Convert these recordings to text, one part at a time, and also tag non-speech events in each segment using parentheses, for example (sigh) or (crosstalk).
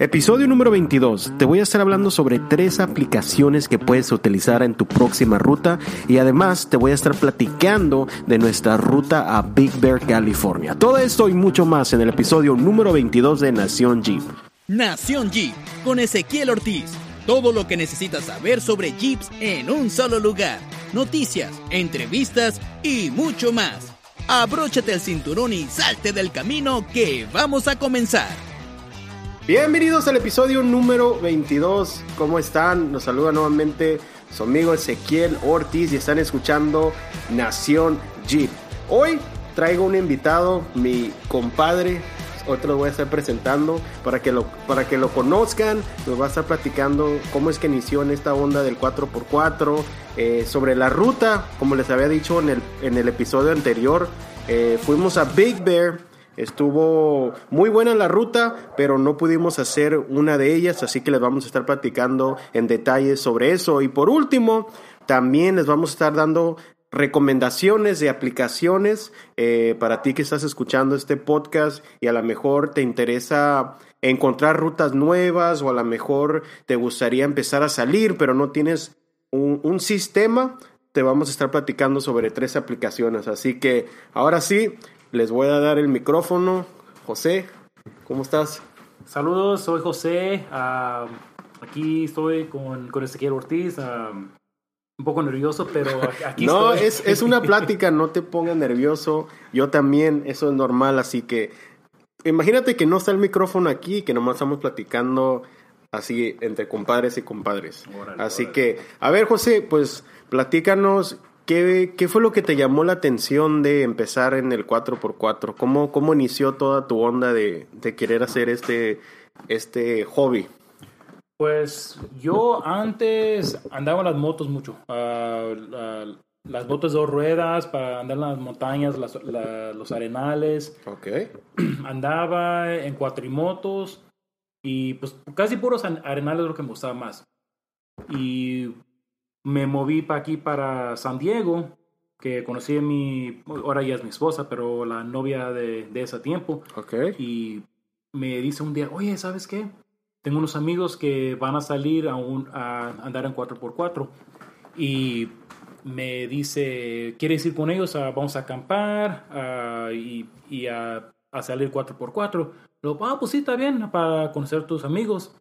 Episodio número 22. Te voy a estar hablando sobre tres aplicaciones que puedes utilizar en tu próxima ruta y además te voy a estar platicando de nuestra ruta a Big Bear, California. Todo esto y mucho más en el episodio número 22 de Nación Jeep. Nación Jeep con Ezequiel Ortiz. Todo lo que necesitas saber sobre Jeeps en un solo lugar. Noticias, entrevistas y mucho más. Abróchate el cinturón y salte del camino que vamos a comenzar. Bienvenidos al episodio número 22. ¿Cómo están? Nos saluda nuevamente su amigo Ezequiel Ortiz y están escuchando Nación Jeep. Hoy traigo un invitado, mi compadre. Te lo voy a estar presentando para que lo, para que lo conozcan. Nos va a estar platicando cómo es que inició en esta onda del 4x4, eh, sobre la ruta, como les había dicho en el, en el episodio anterior. Eh, fuimos a Big Bear Estuvo muy buena la ruta, pero no pudimos hacer una de ellas, así que les vamos a estar platicando en detalles sobre eso. Y por último, también les vamos a estar dando recomendaciones de aplicaciones eh, para ti que estás escuchando este podcast y a lo mejor te interesa encontrar rutas nuevas o a lo mejor te gustaría empezar a salir, pero no tienes un sistema, te vamos a estar platicando sobre tres aplicaciones. Así que ahora sí, les voy a dar el micrófono. José, ¿cómo estás? Saludos, soy José. Uh, aquí estoy con, con Ezequiel Ortiz. Uh, un poco nervioso, pero (laughs) aquí no, estoy. es, es una plática, no te pongas nervioso. Yo también, eso es normal, así que imagínate que no está el micrófono aquí, que nomás estamos platicando así entre compadres y compadres. Órale, así órale. que, a ver, José, pues platícanos ¿Qué, ¿Qué, fue lo que te llamó la atención de empezar en el 4x4? ¿Cómo, cómo inició toda tu onda de, de querer hacer este, este hobby? Pues yo antes andaba en las motos mucho. Uh, uh, las motos de dos ruedas para andar en las montañas, las, la, los arenales. Ok. (clears throat) Andaba en cuatrimotos y pues casi puros arenales es lo que me gustaba más. Y me moví para aquí, para San Diego, que conocí a mi, ahora ya es mi esposa, pero la novia de, de ese tiempo. Ok. Y me dice un día, oye, ¿sabes qué? Tengo unos amigos que van a salir a, un, a andar en 4x4. Y me dice, ¿quieres ir con ellos? A, vamos a acampar uh, y, y a, a, salir 4x4. Luego, ah, pues sí, está bien, para conocer a tus amigos.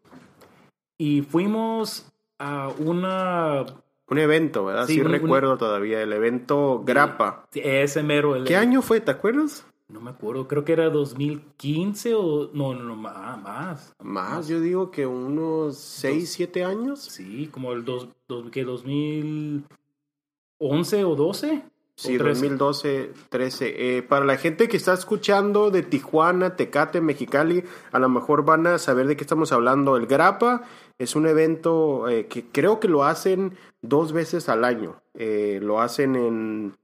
Y fuimos a una un evento, ¿verdad? Sí, sí un, recuerdo un... todavía, el evento Grappa. Sí, ese mero. El... ¿Qué año fue? ¿Te acuerdas? No me acuerdo, creo que era 2015 o... No, no, no, más. Más, más yo digo que unos 6, Dos... 7 años. Sí, como el dos, dos, que 2011 o 12. Sí, 2012, 13. Eh, para la gente que está escuchando de Tijuana, Tecate, Mexicali, a lo mejor van a saber de qué estamos hablando. El Grappa es un evento eh, que creo que lo hacen dos veces al año. Eh, lo hacen en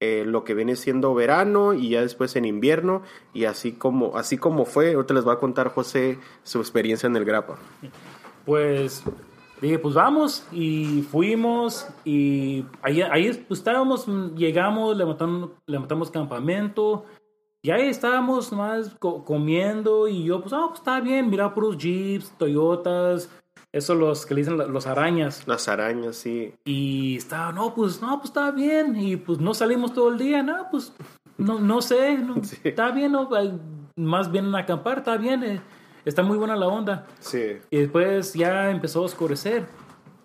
eh, lo que viene siendo verano y ya después en invierno. Y así como, así como fue, ahorita les va a contar José su experiencia en el Grappa. Pues dije, pues vamos y fuimos y ahí, ahí estábamos, llegamos, levantamos, levantamos campamento. Y ahí estábamos más co comiendo y yo, pues, ah, pues está bien, mira puros Jeeps, Toyotas, eso los que le dicen los arañas. Las arañas, sí. Y estaba, no, pues, no, pues está bien. Y pues no salimos todo el día, no, pues, no, no sé, no, sí. está bien, no, más bien acampar, está bien, eh, está muy buena la onda. Sí. Y después ya empezó a oscurecer.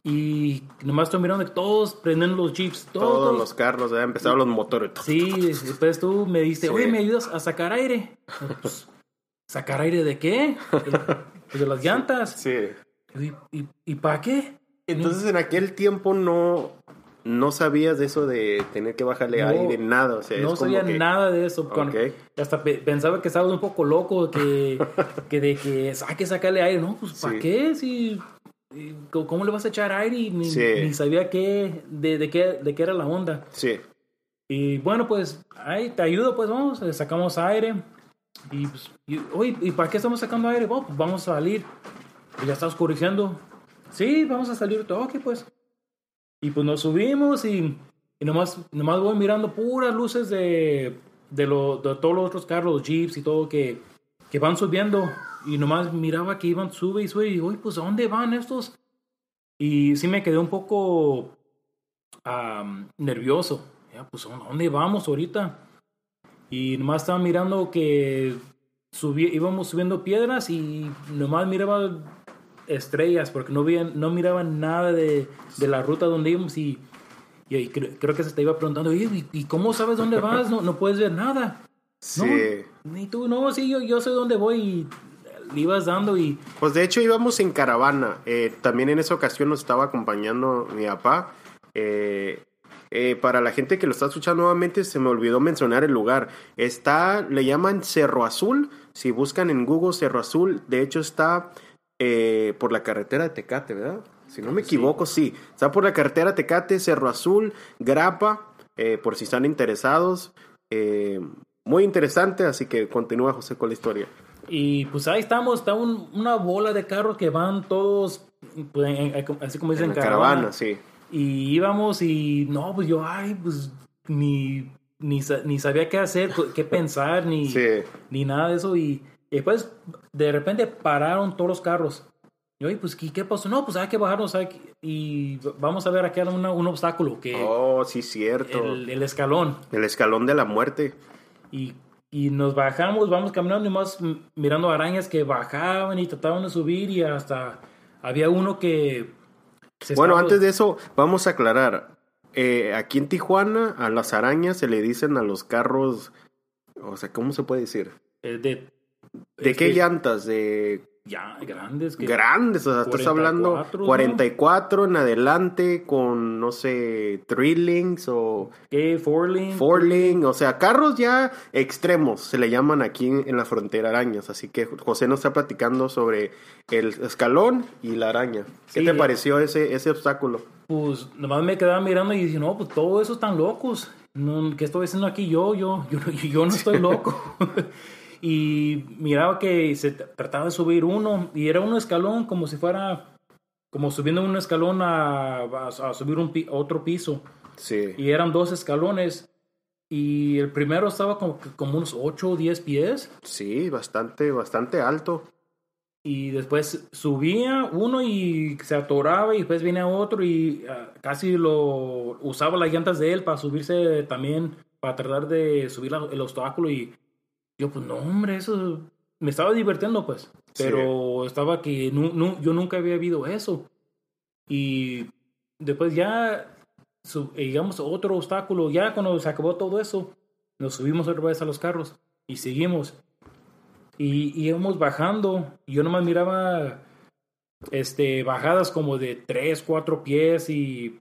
Y nomás estoy mirando que todos prenden los jeeps. Todos, todos los carros, ya empezaron los motores. Sí, después tú me sí. oye, ¿me ayudas a sacar aire? (laughs) Pues, ¿Sacar aire de qué? (laughs) Pues de las llantas. Sí. ¿Y, y, y para qué? Entonces en aquel tiempo no, no sabías de eso de tener que bajarle No, aire, nada. O sea, no sabía que- nada de eso. Hasta pe- pensaba que estabas un poco loco, que, (laughs) que de que hay que sacarle aire. No, pues ¿para Sí. qué? Si, ¿Cómo le vas a echar aire? Y ni, Sí. ni sabía qué, de, de, qué, de qué era la onda. Sí. Y bueno, pues ahí te ayudo, pues vamos, sacamos aire. Y pues, y, oye, ¿y para qué estamos sacando aire? Bueno, pues vamos a salir. Y ya está oscureciendo. Sí, vamos a salir. Ok, pues. Y pues nos subimos y, y nomás, nomás voy mirando puras luces de, de, lo, de todos los otros carros, los jeeps y todo que, que van subiendo. y nomás miraba que iban, sube y sube, y digo, pues ¿a dónde van estos? Y sí me quedé un poco nervioso. Ya, pues ¿a dónde vamos ahorita? Y nomás estaba mirando que subí, íbamos subiendo piedras y nomás miraba estrellas porque no, veía, no miraba nada de, de la ruta donde íbamos y, y, y creo, creo que se te iba preguntando, "Oye, ¿y, y cómo sabes dónde vas? No, no puedes ver nada. Sí. Ni tú, no, sí, yo, yo sé dónde voy y le ibas dando y Pues de hecho íbamos en caravana. Eh, también en esa ocasión nos estaba acompañando mi papá. Eh, eh, para la gente que lo está escuchando nuevamente, se me olvidó mencionar el lugar. Está, le llaman Cerro Azul. Si buscan en Google Cerro Azul, de hecho está eh, por la carretera de Tecate, ¿verdad? Si no me equivoco, sí. Está por la carretera Tecate, Cerro Azul, Grapa, eh, por si están interesados. Eh, muy interesante, así que continúa José con la historia. Y pues ahí estamos, está un- una bola de carros que van todos, pues, en- en- así como dicen, En caravana, sí. Y íbamos y no, pues yo, ay, pues ni, ni, ni sabía qué hacer, qué pensar, ni, Sí. ni nada de eso. Y, y después de repente pararon todos los carros. Y oye, pues ¿qué, pasó? No, pues hay que bajarnos y vamos a ver aquí una- un obstáculo, que Oh, sí, cierto. el, el escalón. El escalón de la muerte. Y, y nos bajamos, vamos caminando y más mirando arañas que bajaban y trataban de subir y hasta había uno que... se Bueno, estaba- antes de eso, vamos a aclarar. Eh, aquí en Tijuana, a las arañas se le dicen a los carros. O sea, ¿cómo se puede decir? eh, de, ¿De es qué que llantas? De Ya, grandes. Que, grandes. O sea, estás hablando 44, ¿no? 44 en adelante con, no sé, Thrillings o que Forling. Forling. O sea, carros ya extremos se le llaman aquí en la frontera arañas. Así que José nos está platicando sobre el escalón y la araña. ¿Qué Sí. te pareció ese, ese obstáculo? Pues nomás me quedaba mirando y dije, no, pues todo eso están locos. No, ¿Qué estoy haciendo aquí yo? Yo, yo, yo no estoy loco. (laughs) (laughs) y miraba que se trataba de subir uno y era un escalón como si fuera, como subiendo un escalón a, a- a subir un pi- otro piso. Sí. Y eran dos escalones. Y el primero estaba como, como unos 8 o 10 pies. Sí, bastante, bastante alto. Y después subía uno y se atoraba y después venía otro y ah, casi lo usaba las llantas de él para subirse también, para tratar de subir la- el obstáculo y yo pues no hombre, eso me estaba divirtiendo pues, Sí. pero estaba que nu- nu- yo nunca había visto eso. Y después ya, su- eh, llegamos a otro obstáculo, ya cuando se acabó todo eso, nos subimos otra vez a los carros y seguimos. Y y íbamos bajando. Y yo nomás miraba este, bajadas como de 3, 4 pies. Y,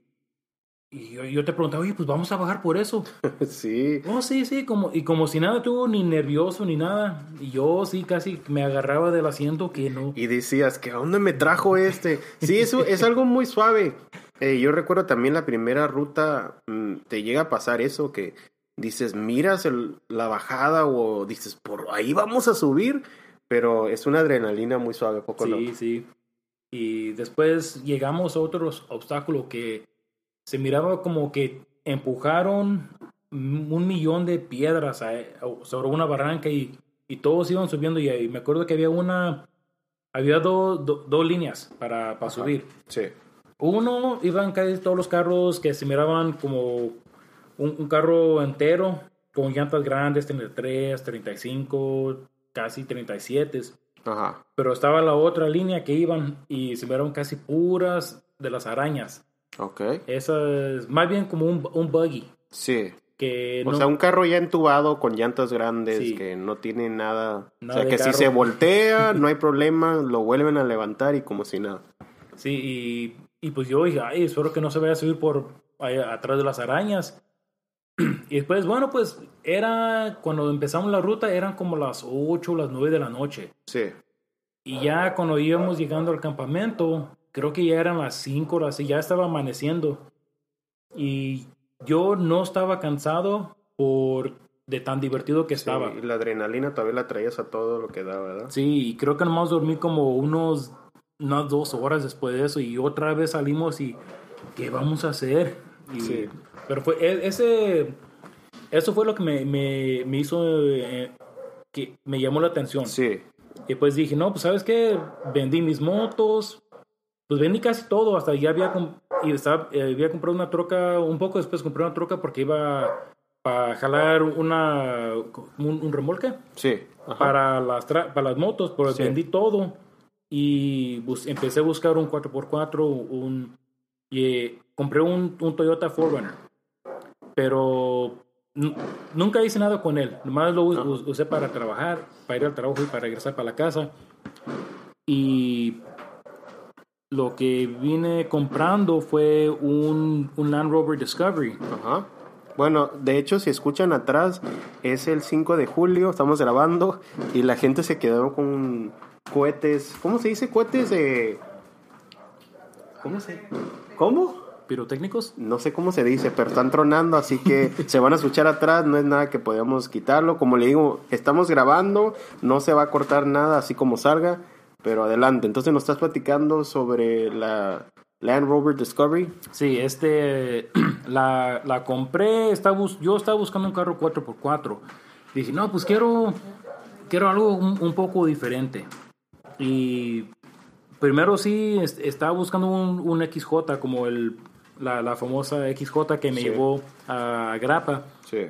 y yo, yo te preguntaba, oye, pues vamos a bajar por eso. (laughs) Sí. Oh, sí, sí, como, y como si nada tuvo ni nervioso ni nada. Y yo sí casi me agarraba del asiento que no. Y decías, ¿que a dónde me trajo este? Sí, eso es algo muy suave. Eh, yo recuerdo también la primera ruta, mm, te llega a pasar eso, que dices, miras el- la bajada o dices, por ahí vamos a subir, pero es una adrenalina muy suave, poco. Sí, sí. Y después llegamos a otro obstáculo que se miraba como que empujaron un millón de piedras a- sobre una barranca y, y todos iban subiendo y, ahí me acuerdo que había una, había do- do- dos líneas para, para subir. Sí. Uno iban casi todos los carros que se miraban como un, un carro entero con llantas grandes, 33, 35, casi 37. Ajá. Pero estaba la otra línea que iban y se miraron casi puras de las arañas. Ok. Esa es más bien como un, un buggy. Sí. Que O no, sea, un carro ya entubado con llantas grandes Sí. que no tiene nada. Nada o sea, que si carro. se (laughs) voltea, no hay problema, lo vuelven a levantar y como si nada. Sí, y, y pues yo dije, ay, espero que no se vaya a subir por ahí atrás de las arañas. (clears throat) Y después, bueno, pues era cuando empezamos la ruta, eran como las 8 o las 9 de la noche. Sí. Y ya cuando íbamos llegando al campamento, creo que ya eran las 5 horas y ya estaba amaneciendo. Y yo no estaba cansado por de tan divertido que estaba. Sí, y la adrenalina todavía la traías a todo lo que da, ¿verdad? Sí, y creo que nomás dormí como unos, unas dos horas después de eso y otra vez salimos y ¿qué vamos a hacer? Y- Sí. Pero fue e- ese, eso fue lo que me, me, me hizo, eh, que me llamó la atención. Sí. Y pues dije, no, pues sabes qué, vendí mis motos, pues vendí casi todo, hasta ya había, y estaba, eh, había comprado una troca, un poco después compré una troca porque iba a jalar una, un, un remolque Sí. Ajá. para las, tra- para las motos, pero Sí. vendí todo y bus- empecé a buscar un 4x4, un, y eh, compré un, un Toyota 4Runner, pero nu- nunca hice nada con él, nomás lo us- usé para trabajar, para ir al trabajo y para regresar para la casa. Y lo que vine comprando fue un, un Land Rover Discovery. Ajá. Bueno, de hecho, si escuchan atrás, es el 5 de julio, estamos grabando y la gente se quedó con cohetes. ¿Cómo se dice? Cohetes de. ¿Cómo se.? ¿Cómo? ¿Pirotécnicos? No sé cómo se dice, pero están tronando, así que (laughs) se van a escuchar atrás, no es nada que podamos quitarlo. Como le digo, estamos grabando, no se va a cortar nada así como salga, pero adelante. Entonces nos estás platicando sobre la Land Rover Discovery. Sí, este, (clears throat) la, la compré, estaba bus- yo estaba buscando un carro 4x4. Dije, no, pues quiero, quiero algo un, un poco diferente. Y primero sí, est- estaba buscando un, un XJ, como el, la, la famosa XJ que me Sí. llevó a Grapa. Sí.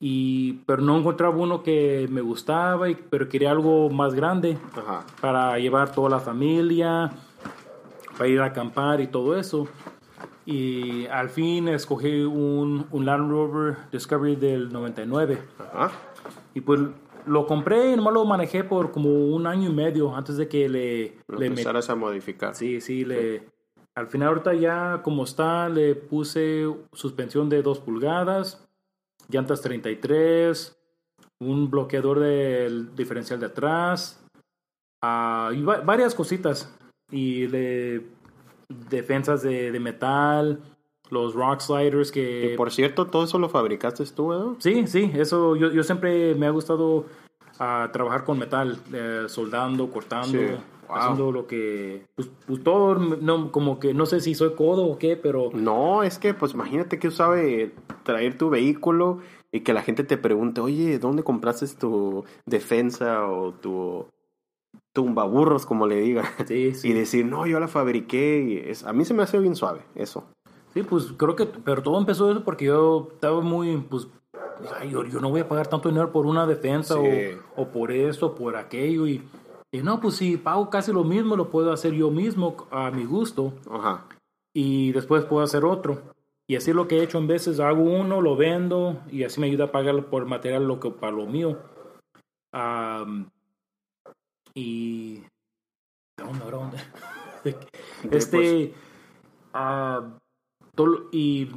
Y, pero no encontraba uno que me gustaba, y, pero quería algo más grande Ajá. para llevar toda la familia, para ir a acampar y todo eso. Y al fin escogí un, un Land Rover Discovery del 99. Ajá. Y pues lo compré y nomás lo manejé por como un año y medio antes de que le, le met- empezaras a modificar. Sí, sí, le... Al final ahorita ya como está, le puse suspensión de 2 pulgadas, llantas 33, un bloqueador del diferencial de atrás, ah, y va- varias cositas. Y le defensas de, de metal, los rock sliders que... Y por cierto, todo eso lo fabricaste tú, ¿no? Sí, sí, eso yo, yo siempre me ha gustado ah, trabajar con metal, eh, soldando, cortando, Sí, wow. haciendo lo que, pues, pues, todo, no, como que no sé si soy codo o qué, pero No, es que pues imagínate que sabe traer tu vehículo y que la gente te pregunte, oye, ¿dónde compraste tu defensa o tu tumbaburros, como le diga? sí, (laughs) sí, Y decir, no, yo la fabriqué. Y es, a mí se me hace bien suave, eso. sí, pues creo que, pero todo empezó eso porque yo estaba muy, pues, ay, yo, yo no voy a pagar tanto dinero por una defensa Sí. o, o por esto, por aquello y, y no, pues si pago casi lo mismo, lo puedo hacer yo mismo a mi gusto. Ajá. y después puedo hacer otro. Y así lo que he hecho en veces, hago uno, lo vendo y así me ayuda a pagar por material lo que para lo mío. Y ¿dónde, dónde? este todo- y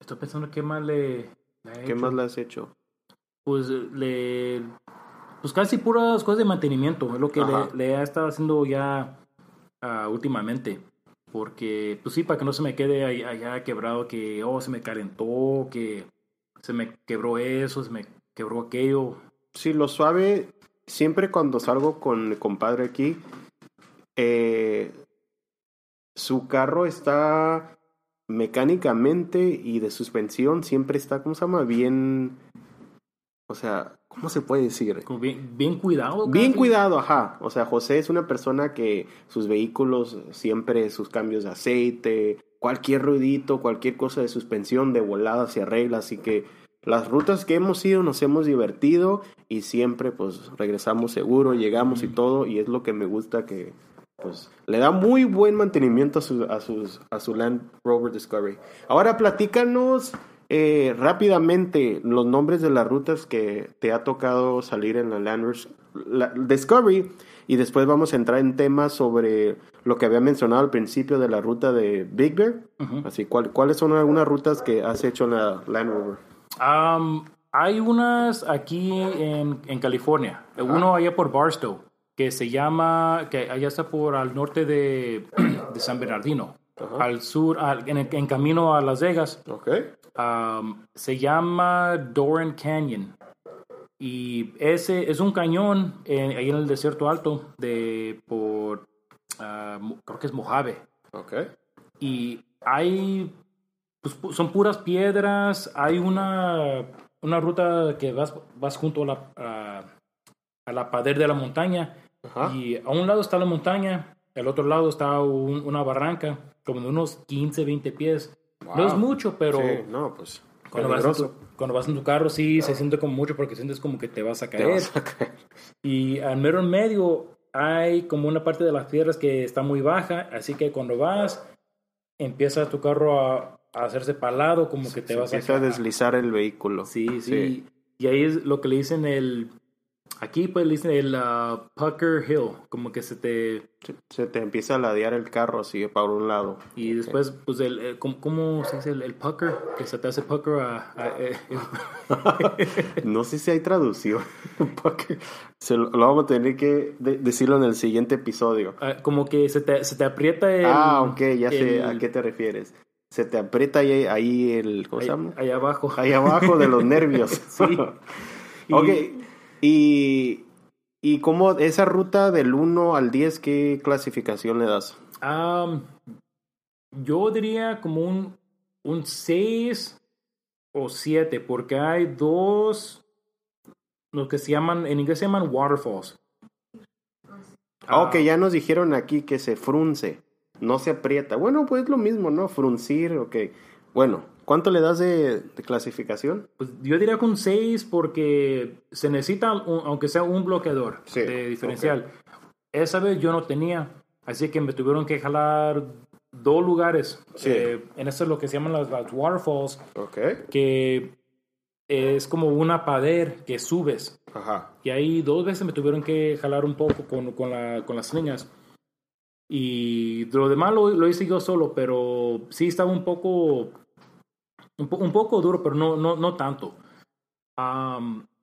estoy pensando qué más le, le he ¿Qué hecho. más le has hecho? Pues le pues casi puras cosas de mantenimiento, es lo que le, le he estado haciendo ya ah, últimamente. Porque, pues sí, para que no se me quede allá quebrado que, oh, se me calentó, que se me quebró eso, se me quebró aquello. Sí, lo suave, siempre cuando salgo con el compadre aquí, eh, su carro está mecánicamente y de suspensión siempre está, ¿cómo se llama? Bien, o sea, ¿cómo se puede decir? Bien, bien cuidado. Bien cuidado, ajá. O sea, José es una persona que sus vehículos siempre, sus cambios de aceite, cualquier ruidito, cualquier cosa de suspensión, de volada se arregla. Así que las rutas que hemos ido nos hemos divertido y siempre pues regresamos seguro, llegamos y todo. Y es lo que me gusta que pues le da muy buen mantenimiento a su, a sus, a su Land Rover Discovery. Ahora platícanos eh, rápidamente los nombres de las rutas que te ha tocado salir en la Land Rover la- Discovery y después vamos a entrar en temas sobre lo que había mencionado al principio de la ruta de Big Bear. Así, ¿cuál- ¿cuáles son algunas rutas que has hecho en la Land Rover? Am, hay unas aquí en, en California. Uno allá por Barstow, que se llama, que allá está por al norte de, (clears throat) de San Bernardino. Al sur, al- en, en camino a Las Vegas. Um, se llama Doran Canyon. Y ese es un cañón en- ahí en el desierto alto de por Mo- creo que es Mojave. Ok. Y hay pues, pu- son puras piedras. Hay una, una ruta que vas, vas junto a la, a, a la pared de la montaña Ajá. Y a un lado está la montaña, al otro lado está un- una barranca, como de unos 15, 20 pies. No Wow. es mucho, pero Sí, no, pues. cuando, vas tu, cuando vas en tu carro sí se siente como mucho porque sientes como que te vas a caer. vas a caer. Y al mero en medio hay como una parte de las piedras que está muy baja, así que cuando vas, empieza tu carro a, a hacerse palado, como que te Se vas a empieza a deslizar el vehículo. Sí, sí, Y ahí es lo que le dicen el... Aquí pues le dicen el ah, Pucker Hill, como que se te... Se, se te empieza a ladear el carro así para un lado. Y después, pues, el, el- ¿cómo, cómo se dice el, el pucker? Que se te hace pucker a... a- eh, (laughs) (laughs) No sé si hay traducción. (laughs) porque se lo, lo vamos a tener que de- decirlo en el siguiente episodio. a- como que se te, se te aprieta el... ah, ok, ya sé a qué te refieres. Se te aprieta ahí, ahí el. ¿Cómo se ahí, llama? ahí abajo. Ahí abajo de los nervios. Sí. Y- ok. Y. ¿Y cómo esa ruta del 1 al 10, qué clasificación le das? Yo diría como un, un 6 o 7, porque hay dos, lo que se llaman, en inglés se llaman waterfalls. Ah, ok, ya nos dijeron aquí que se frunce, no se aprieta. Bueno, pues lo mismo, ¿no? Fruncir, ok. Bueno, ¿cuánto le das de, de clasificación? Pues yo diría que un 6 porque se necesita, un- aunque sea un bloqueador Sí, de diferencial. Esa vez yo no tenía, así que me tuvieron que jalar dos lugares. Sí. Eh, en eso es lo que se llaman las, las waterfalls, Ok. que es como una pader que subes. Ajá. Y ahí dos veces me tuvieron que jalar un poco con, con, la, con las líneas. Y lo demás lo, lo hice yo solo, pero sí estaba un poco, un, po- un poco duro, pero no, no, no tanto.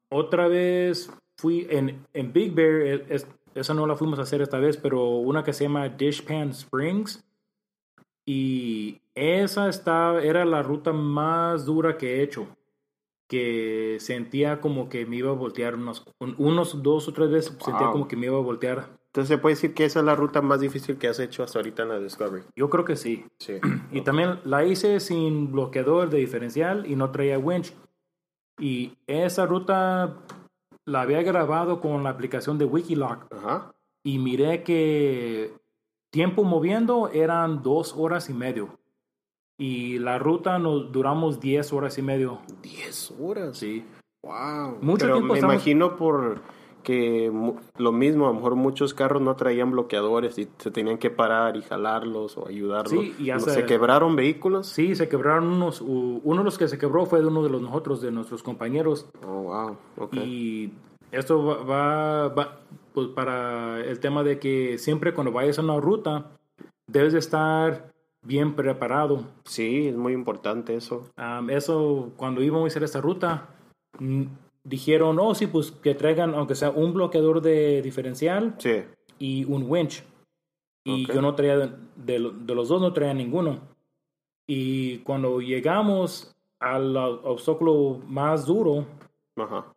Otra vez fui en, en Big Bear, eh, es- esa no la fuimos a hacer esta vez, pero una que se llama Dishpan Springs. Y esa está, era la ruta más dura que he hecho que sentía como que me iba a voltear unos, un- unos dos o tres veces, sentía como que me iba a voltear. Entonces se puede decir que esa es la ruta más difícil que has hecho hasta ahorita en la Discovery. Yo creo que sí. Sí. (clears throat) Y también la hice sin bloqueador de diferencial y no traía winch. Y esa ruta la había grabado con la aplicación de Wikiloc Ajá. y miré que tiempo moviendo eran dos horas y medio. Y la ruta nos duramos diez horas y medio. 10 horas. Sí. Wow. Mucho Pero tiempo me estamos- imagino por que lo mismo, a lo mejor muchos carros no traían bloqueadores y se tenían que parar y jalarlos o ayudarlos. Sí, y ya ¿Se... quebraron vehículos? Sí, se quebraron unos. Uno de los que se quebró fue de uno de los nosotros, de nuestros compañeros. Oh, wow. Ok. Y esto va, va- va, pues, para el tema de que siempre cuando vayas a una ruta, debes de estar bien preparado. Sí, es muy importante eso. Am, eso, cuando íbamos a hacer esta ruta, dijeron, oh, sí, pues que traigan, aunque sea un bloqueador de diferencial Sí. y un winch. Y Ok. yo no traía, de, de lo- de los dos no traía ninguno. Y cuando llegamos al obstáculo más duro, Ajá.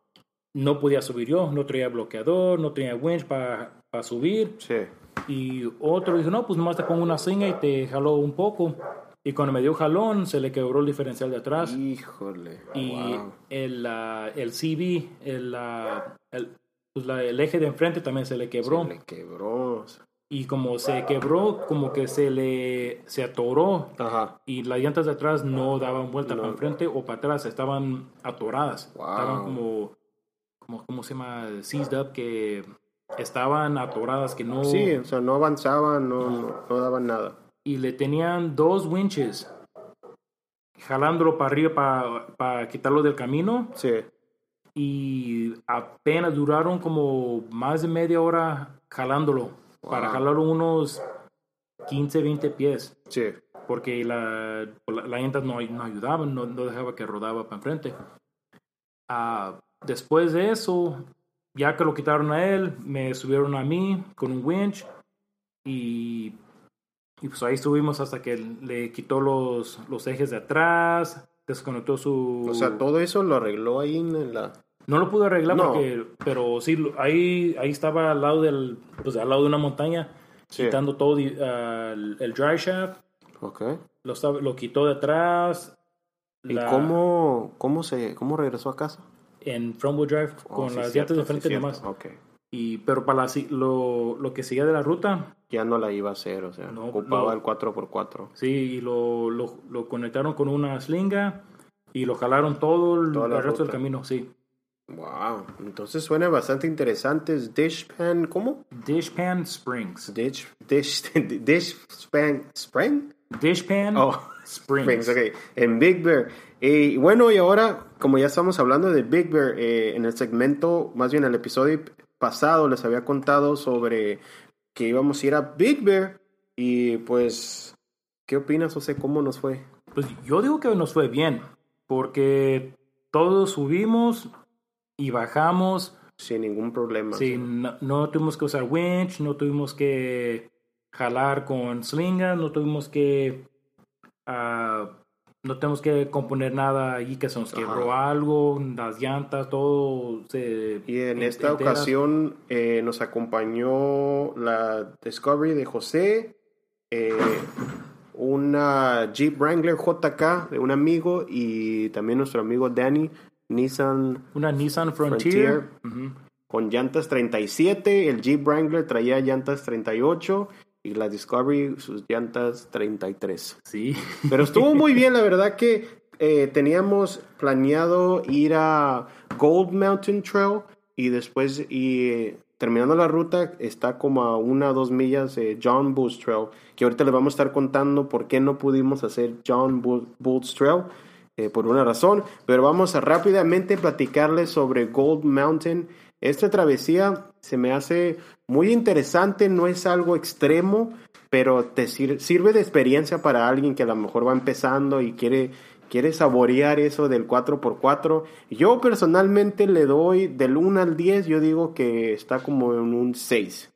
no podía subir yo, no traía bloqueador, no tenía winch para subir. Sí. Y otro dijo, no, pues nomás te pongo una cinga y te jaló un poco. Y cuando me dio jalón, se le quebró el diferencial de atrás. Híjole. y Wow. el, ah, el CB, el, ah, el, pues la- el eje de enfrente también se le quebró. Se le quebró. Y como se quebró, como que se le se atoró. Ajá. Y las llantas de atrás no daban vuelta No. para enfrente o para atrás, estaban atoradas. Wow. Estaban como, como, ¿cómo se llama? Seized up, que estaban atoradas, que no... Sí, o sea, no avanzaban, no, no, no daban nada. Y le tenían dos winches jalándolo para arriba para, para quitarlo del camino. Sí. Y apenas duraron como más de media hora jalándolo. Para Wow. jalarlo unos 15, 20 pies. Sí. porque la, la, la llanta no, no ayudaba, no, no dejaba que rodaba para enfrente. Ah, después de eso, ya que lo quitaron a él, me subieron a mí con un winch y, y pues ahí estuvimos hasta que le quitó los, los ejes de atrás, desconectó su... O sea, todo eso lo arregló ahí en la... No lo pude arreglar No. porque, pero sí, ahí, ahí estaba al lado del, pues al lado de una montaña, Sí. quitando todo el, el dry shaft, Ok. lo, lo quitó de atrás. ¿Y la- cómo, cómo, se, cómo regresó a casa? En front wheel drive Oh, con sí, las llantas de sí, frente cierto. nomás. Ok. Y, pero para la lo, lo que seguía de la ruta, Ya no la iba a hacer, o sea, No, ocupaba el 4x4. sí, y lo, lo, conectaron con una slinga y lo jalaron todo el, resto del camino, sí. Wow, entonces suena bastante interesante. Es Dishpan, ¿cómo? Dishpan Springs. Dish, dish, (laughs) Dishpan, Spring? Dishpan Oh, Springs. Springs, ok. En Big Bear. Eh, Y bueno, y ahora, como ya estamos hablando de Big Bear, eh, en el segmento, más bien el episodio pasado, les había contado sobre que íbamos a ir a Big Bear. Y pues, ¿qué opinas, José? ¿Cómo nos fue? Pues yo digo que nos fue bien, porque todos subimos y bajamos Sin ningún problema. Sí, no, no tuvimos que usar winch, no tuvimos que jalar con slingas, no tuvimos que ah, no tenemos que componer nada ahí que se nos quebró algo, las llantas, todo se Y en esta enteras. ocasión eh, nos acompañó la Discovery de José, eh, una Jeep Wrangler JK de un amigo y también nuestro amigo Danny Nissan una Nissan Frontier, Frontier. Ujú. con llantas 37, el Jeep Wrangler traía llantas 38 y la Discovery sus llantas 33. Sí. Pero estuvo muy bien, la verdad que eh, teníamos planeado ir a Gold Mountain Trail y después, y eh, terminando la ruta, está como a una o dos millas de John Bulls Trail, que ahorita les vamos a estar contando por qué no pudimos hacer John Bull- Bulls Trail, eh, por una razón, pero vamos a rápidamente platicarles sobre Gold Mountain. Esta travesía se me hace muy interesante, no es algo extremo, pero te sir- sirve de experiencia para alguien que a lo mejor va empezando y quiere, saborear eso del 4x4. Yo personalmente le doy del 1 al 10, yo digo que está como en un 6.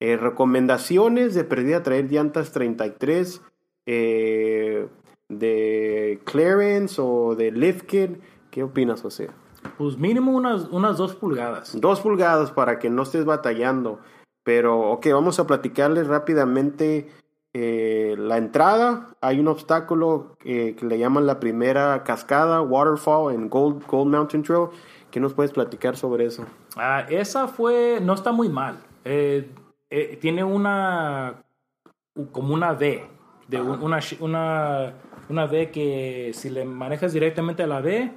Eh, recomendaciones de perdida traer llantas 33 eh, de clearance o de lift kit. ¿Qué opinas, José? Pues mínimo unas, unas dos pulgadas. Dos pulgadas para que no estés batallando. Pero, ok, vamos a platicarles rápidamente eh, la entrada. Hay un obstáculo eh, que le llaman la primera cascada, waterfall en Gold, Gold Mountain Trail. ¿Qué nos puedes platicar sobre eso? Ah, esa fue, no está muy mal. Eh, tiene una, como una V, de un- una, una, una V que si le manejas directamente a la V,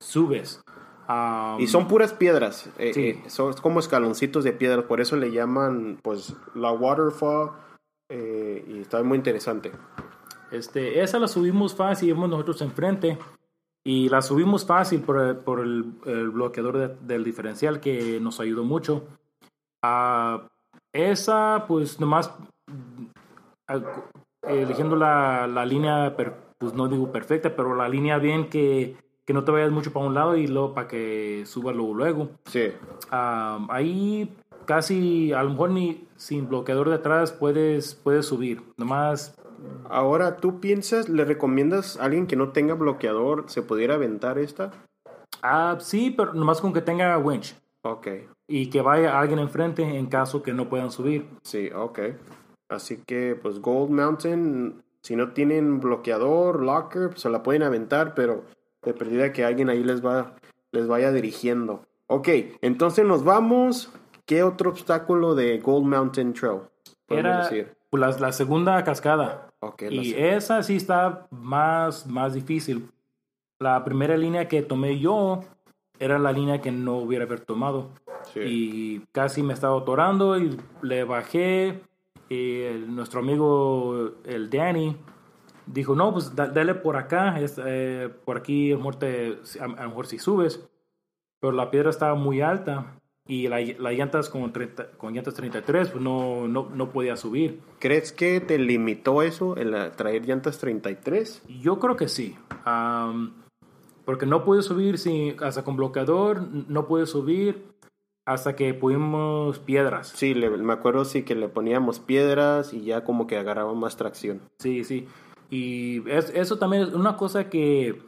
subes. Ah, Y son puras piedras, eh, Sí. eh, son como escaloncitos de piedra, por eso le llaman pues la waterfall eh, y está muy interesante. Este, esa la subimos fácil, íbamos nosotros enfrente. Y la subimos fácil por, por el, el bloqueador de- del diferencial que nos ayudó mucho. Ah, esa, pues nomás eligiendo la, la línea, per- pues no digo perfecta, pero la línea bien que, que no te vayas mucho para un lado y luego para que suba luego. luego. Sí, Ah, ahí casi, a lo mejor ni sin bloqueador de atrás puedes, puedes subir. Nomás ahora tú piensas, ¿le recomiendas a alguien que no tenga bloqueador, se pudiera aventar esta? Ah, sí, pero nomás con que tenga winch Ok, y que vaya alguien enfrente en caso que no puedan subir. sí, ok. Así que pues Gold Mountain, si no tienen bloqueador, locker, pues, se la pueden aventar, pero de perdida que alguien ahí les va, les vaya dirigiendo. Ok, entonces nos vamos. ¿Qué otro obstáculo de Gold Mountain Trail? Era decir? la, la segunda cascada. Ok, la Y se- esa sí está más, más difícil. La primera línea que tomé yo era la línea que no hubiera haber tomado. sí. Y casi me estaba atorando y le bajé. Y el- nuestro amigo, el Danny, dijo, no, pues da- dale por acá, es, eh, por aquí a lo mejor te- a, a lo mejor si subes. Pero la piedra estaba muy alta y la- las llantas con, 30 con llantas 33 pues no, no, no podía subir. ¿Crees que te limitó eso, el a- traer llantas 33? Yo creo que sí. Am, porque no pude subir sin, hasta con bloqueador, no pude subir hasta que pusimos piedras. Sí, le- me acuerdo sí que le poníamos piedras y ya como que agarraba más tracción. Sí, sí. Y es- eso también es una cosa que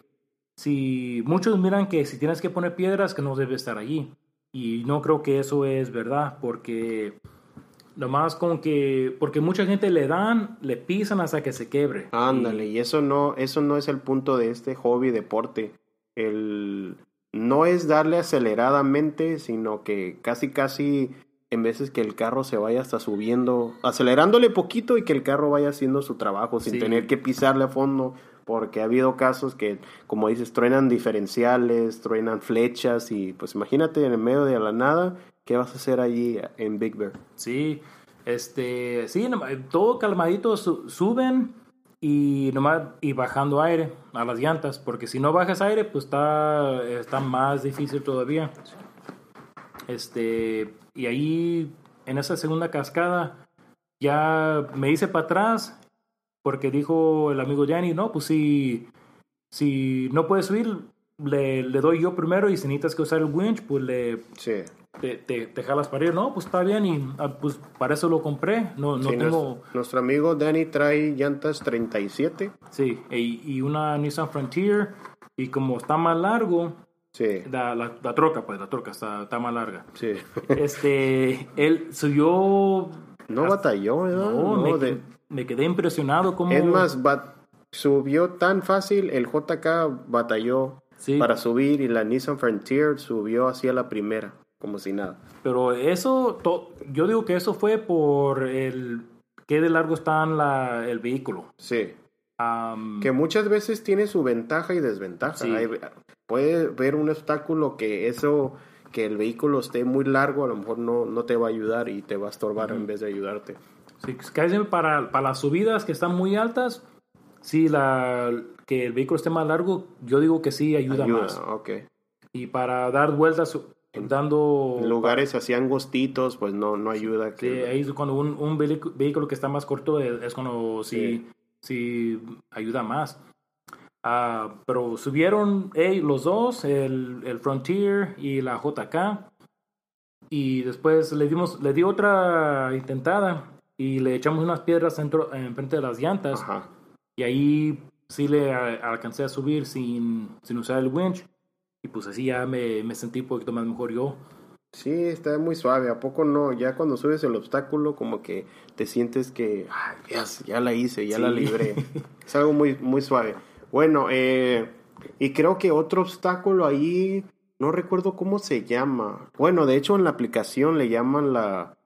si muchos miran que si tienes que poner piedras que no debe estar allí. Y no creo que eso es verdad porque nomás como que porque mucha gente le dan, le pisan hasta que se quebre. Ándale, y eso no, eso no es el punto de este hobby deporte. El no es darle aceleradamente, sino que casi casi en veces que el carro se vaya hasta subiendo, acelerándole poquito y que el carro vaya haciendo su trabajo sin Sí. tener que pisarle a fondo, porque ha habido casos que, como dices, truenan diferenciales, truenan flechas y pues imagínate en el medio de la nada, ¿qué vas a hacer allí en Big Bear? Sí, este, sí, todo calmadito su- suben y nomás y bajando aire a las llantas, porque si no bajas aire, pues está, está más difícil todavía. Este, y ahí en esa segunda cascada ya me hice para atrás porque dijo el amigo Yanni, no, pues si, si no puedes subir, le, le doy yo primero y si necesitas que usar el winch, pues le, Sí. te, te, te jalas para ir. No, pues está bien y ah, pues para eso lo compré. No, no Sí, tengo... nuestro, nuestro amigo Danny trae llantas 37. Sí, y, y una Nissan Frontier y como está más largo, Sí, la, la, la troca, pues la troca está, está más larga. sí. (laughs) Este, él subió... No batalló, ¿verdad? No, No, me, de- me quedé impresionado como... Es más, bat- subió tan fácil, el JK batalló Sí. para subir y la Nissan Frontier subió hacia la primera, como si nada. Pero eso, to- yo digo que eso fue por el... qué de largo está la, el vehículo. Sí, Que muchas veces tiene su ventaja y desventaja. Sí. Hay- puede ver un obstáculo que eso, que el vehículo esté muy largo, a lo mejor no, no te va a ayudar y te va a estorbar en vez de ayudarte. Sí, casi para, para las subidas que están muy altas, sí, la, que el vehículo esté más largo, yo digo que sí ayuda, más. ok. Y para dar vueltas, dando... En lugares así angostitos, pues no, no ayuda. Sí, Que, ahí es cuando un, un vehículo, vehículo que está más corto es, es cuando sí, sí ayuda más. Ah, pero subieron eh, los dos, el, el Frontier y la JK. Y después le dimos, le di otra intentada y le echamos unas piedras dentro, enfrente de las llantas. Ajá. Y ahí sí le a- alcancé a subir sin, sin usar el winch. Y pues así ya me, me sentí un poquito más mejor yo. Sí, está muy suave. ¿A poco no? Ya cuando subes el obstáculo, como que te sientes que, "Ay, ya, ya la hice, ya la libré. (laughs) es algo muy, muy suave. Bueno, eh, y creo que otro obstáculo ahí, no recuerdo cómo se llama. Bueno, de hecho en la aplicación le llaman la,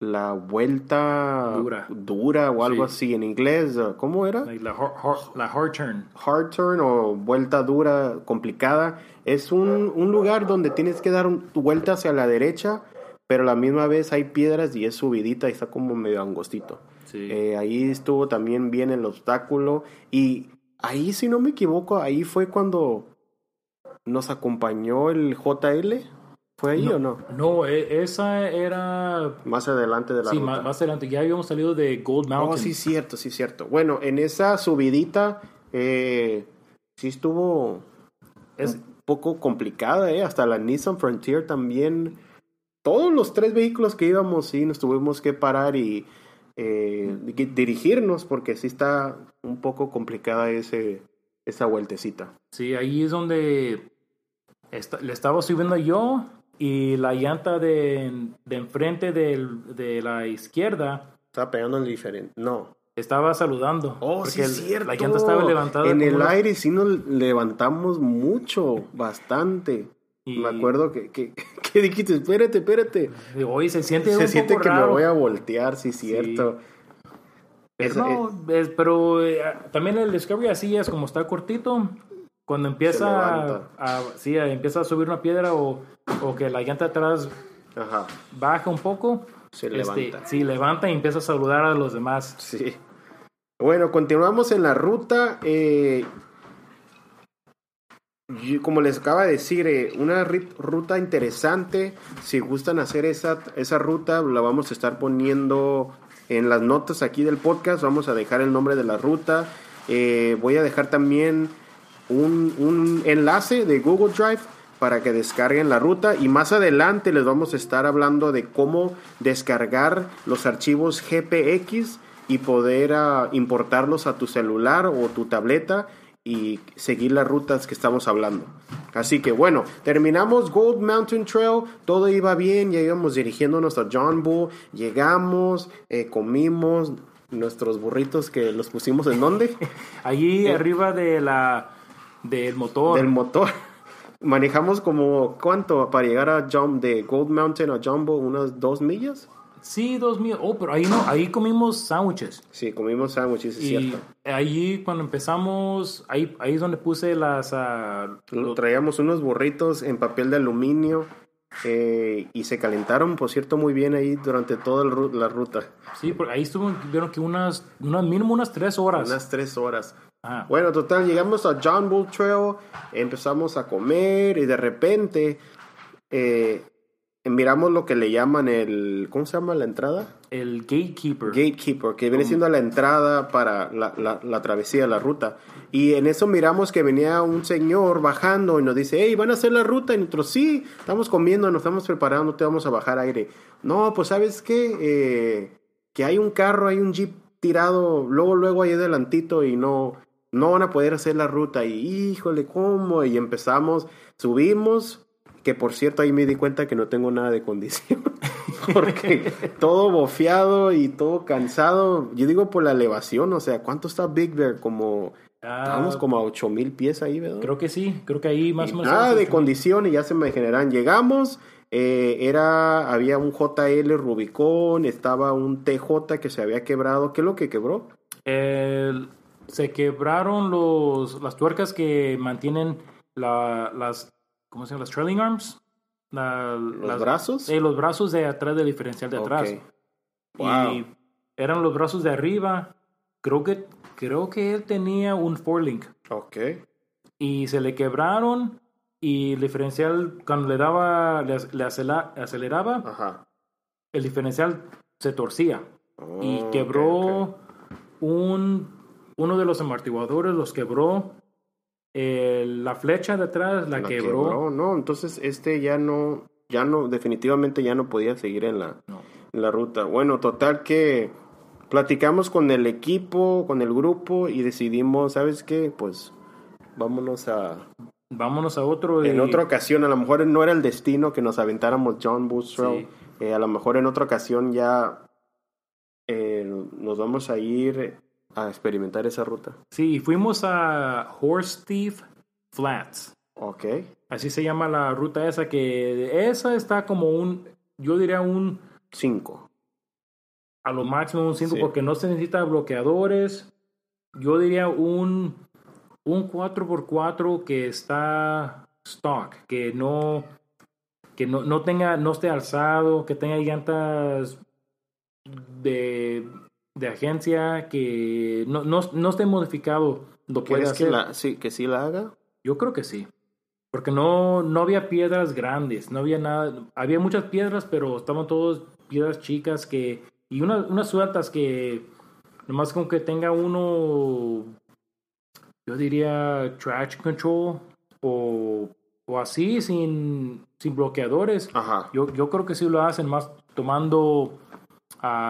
la vuelta Dura. dura o algo Sí. así en inglés. ¿Cómo era? Like la, hard, hard- la hard turn. hard turn o vuelta dura complicada es un, un lugar donde tienes que dar un- vuelta hacia la derecha pero a la misma vez hay piedras y es subidita y está como medio angostito Sí. Eh, ahí estuvo también bien el obstáculo y ahí si no me equivoco ahí fue cuando nos acompañó el JL ¿fue ahí o no? No, e- esa era. más adelante de la Sí, ruta. más, más adelante. Ya habíamos salido de Gold Mountain. Oh, sí, cierto, sí, cierto. Bueno, en esa subidita, eh, sí estuvo Es- un poco complicada, ¿eh? Hasta la Nissan Frontier también. Todos los tres vehículos que íbamos, sí, nos tuvimos que parar y eh, di- dirigirnos porque sí está un poco complicada ese, esa vueltecita. sí, ahí es donde esta- le estaba subiendo yo y la llanta de, de enfrente del- de la izquierda Estaba pegando en diferente. No. estaba saludando. Oh, porque sí, el- es cierto. La llanta estaba levantada. En el aire sí nos levantamos mucho, bastante. y- Me acuerdo que, que, (laughs) que dijiste, espérate, espérate. Hoy se siente Se un siente poco que me voy a voltear, sí, cierto. Pero, Esa- no, es- pero eh, también el Discovery así es como está cortito. Cuando empieza a, sí, empieza a subir una piedra o, o que la llanta atrás Ajá, baja un poco, se este, levanta. sí, levanta y empieza a saludar a los demás. Sí. Bueno, continuamos en la ruta. eh, como les acaba de decir, eh, una ruta interesante. Si gustan hacer esa, esa ruta, la vamos a estar poniendo en las notas aquí del podcast. Vamos a dejar el nombre de la ruta. Eh, voy a dejar también un, un enlace de Google Drive para que descarguen la ruta y más adelante les vamos a estar hablando de cómo descargar los archivos GPX y poder ah, importarlos a tu celular o tu tableta y seguir las rutas que estamos hablando. Así que bueno, terminamos Gold Mountain Trail, todo iba bien, ya íbamos dirigiéndonos a John Bull, llegamos, eh, comimos nuestros burritos que los pusimos en donde? Allí (laughs) arriba de la del motor. del motor. (laughs) manejamos como, ¿cuánto? Para llegar a Jump, de Gold Mountain a Jumbo, unas dos millas. Sí, dos mil. Oh, pero ahí no, ahí comimos sándwiches. Sí, comimos sándwiches, es Y cierto. allí cuando empezamos, ahí, ahí es donde puse las... Lo- Traíamos unos burritos en papel de aluminio eh, y se calentaron, por cierto, muy bien ahí durante toda el la ruta. sí, porque ahí estuvo, vieron que unas, unas mínimo unas tres horas. Unas tres horas. Ajá. Bueno, total, llegamos a John Bull Trail, empezamos a comer y de repente eh, miramos lo que le llaman el... ¿Cómo se llama la entrada? El gatekeeper. Gatekeeper, que viene siendo la entrada para la, la, la travesía la ruta. Y en eso miramos que venía un señor bajando y nos dice, hey, ¿van a hacer la ruta? Y nosotros, sí, estamos comiendo, nos estamos preparando, te vamos a bajar aire. No, pues ¿sabes qué? Eh, que hay un carro, hay un jeep tirado, luego, luego ahí adelantito y no, no van a poder hacer la ruta. Y híjole, ¿cómo? Y empezamos, subimos, que por cierto ahí me di cuenta que no tengo nada de condición. (laughs) Porque todo bofeado y todo cansado. Yo digo por la elevación, o sea, ¿cuánto está Big Bear? Como, Ah, estábamos como a 8000 pies ahí, ¿verdad? Creo que sí, creo que ahí más o menos... nada de condición y ya se me generan. Llegamos, eh, era, había un JL Rubicón, estaba un TJ que se había quebrado. ¿Qué es lo que quebró? El- se quebraron los, las tuercas que mantienen la- las, ¿cómo se llama? Las trailing arms. La- ¿Los las- brazos? eh, los brazos de atrás del diferencial de atrás. Ok. Wow. Y eran los brazos de arriba. Creo que, creo que él tenía un forlink. Ok. Y se le quebraron. Y el diferencial, cuando le daba, le, le aceleraba, Ajá. el diferencial se torcía. y Oh, quebró ok, ok. un uno de los amortiguadores los quebró la flecha de atrás la, La quebró, No, entonces este ya no, ya no, definitivamente ya no podía seguir en la, No. en la ruta. Bueno, total que platicamos con el equipo, con el grupo y decidimos, ¿sabes qué? Pues vámonos a... vámonos a otro En otra ocasión, a lo mejor no era el destino que nos aventáramos John Bustrow. Sí. Eh, a lo mejor en otra ocasión ya eh, nos vamos a ir a experimentar esa ruta. sí fuimos a Horse Thief Flats Ok. así se llama la ruta esa que esa está como un yo diría un Cinco. a lo máximo un 5 Sí. porque no se necesita bloqueadores yo diría un un 4x4 que está stock que no que no, no tenga no esté alzado que tenga llantas de, de agencia que no, no, no esté modificado lo puede ¿Quieres que, hacer la, sí, que sí la haga? yo creo que sí porque no no había piedras grandes no había nada había muchas piedras pero estaban todas piedras chicas que y unas unas sueltas que nomás con que tenga uno yo diría traction control o, o así sin sin bloqueadores Ajá. yo, yo creo que sí lo hacen más tomando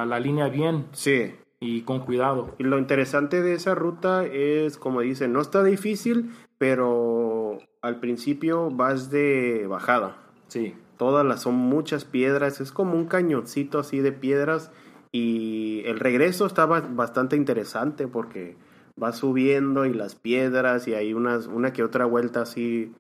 a la línea bien Sí. y con cuidado Y lo interesante de esa ruta es, como dicen, no está difícil, pero al principio vas de bajada. sí Todas las son muchas piedras, es como un cañoncito así de piedras y el regreso estaba bastante interesante porque vas subiendo y las piedras y hay unas, una que otra vuelta así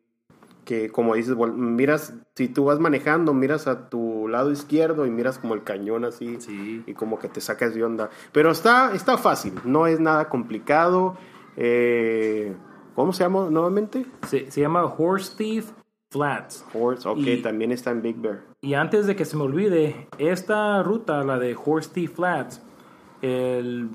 que como dices, miras, si tú vas manejando, miras a tu lado izquierdo y miras como el cañón así sí y como que te sacas de onda. Pero está, está fácil, no es nada complicado. Eh, ¿Cómo se llama nuevamente? se, se llama Horse Thief Flats Horse, ok, Y- también está en Big Bear. Y antes de que se me olvide, esta ruta, la de Horse Thief Flats, el,